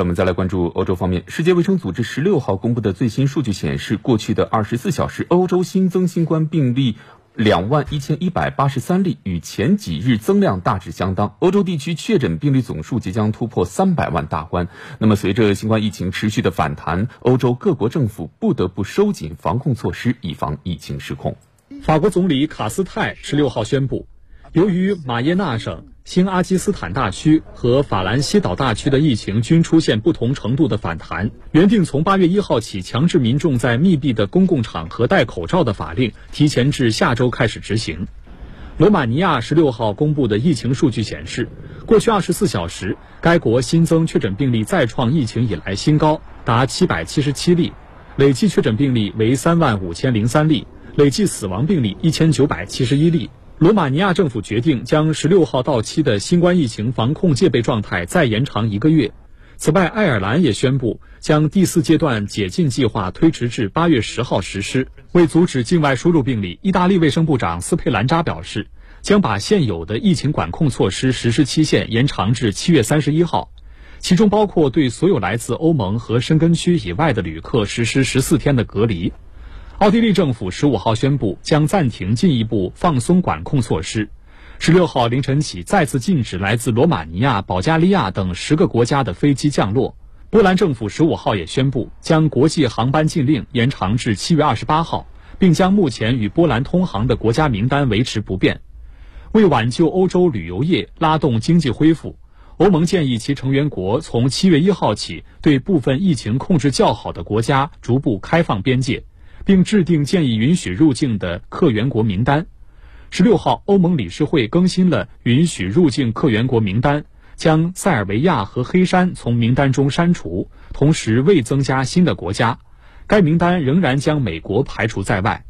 我们再来关注欧洲方面。世界卫生组织十六号公布的最新数据显示，过去的二十四小时，欧洲新增新冠病例两万一千一百八十三例，与前几日增量大致相当。欧洲地区确诊病例总数即将突破三百万大关。那么，随着新冠疫情持续的反弹，欧洲各国政府不得不收紧防控措施，以防疫情失控。法国总理卡斯泰十六号宣布，由于马耶纳省。新阿基斯坦大区和法兰西岛大区的疫情均出现不同程度的反弹。原定从八月一号起强制民众在密闭的公共场合戴口罩的法令，提前至下周开始执行。罗马尼亚十六号公布的疫情数据显示，过去二十四小时，该国新增确诊病例再创疫情以来新高，达七百七十七例，累计确诊病例为三万五千零三例，累计死亡病例一千九百七十一例。罗马尼亚政府决定将十六号到期的新冠疫情防控戒备状态再延长一个月。此外，爱尔兰也宣布将第四阶段解禁计划推迟至八月十号实施。为阻止境外输入病例，意大利卫生部长斯佩兰扎表示，将把现有的疫情管控措施实施期限延长至七月三十一号，其中包括对所有来自欧盟和申根区以外的旅客实施十四天的隔离。奥地利政府十五号宣布将暂停进一步放松管控措施，十六号凌晨起再次禁止来自罗马尼亚、保加利亚等十个国家的飞机降落。波兰政府十五号也宣布将国际航班禁令延长至七月二十八号，并将目前与波兰通航的国家名单维持不变。为挽救欧洲旅游业、拉动经济恢复，欧盟建议其成员国从七月一号起对部分疫情控制较好的国家逐步开放边界。并制定建议允许入境的客源国名单。十六号，欧盟理事会更新了允许入境客源国名单，将塞尔维亚和黑山从名单中删除，同时未增加新的国家。该名单仍然将美国排除在外。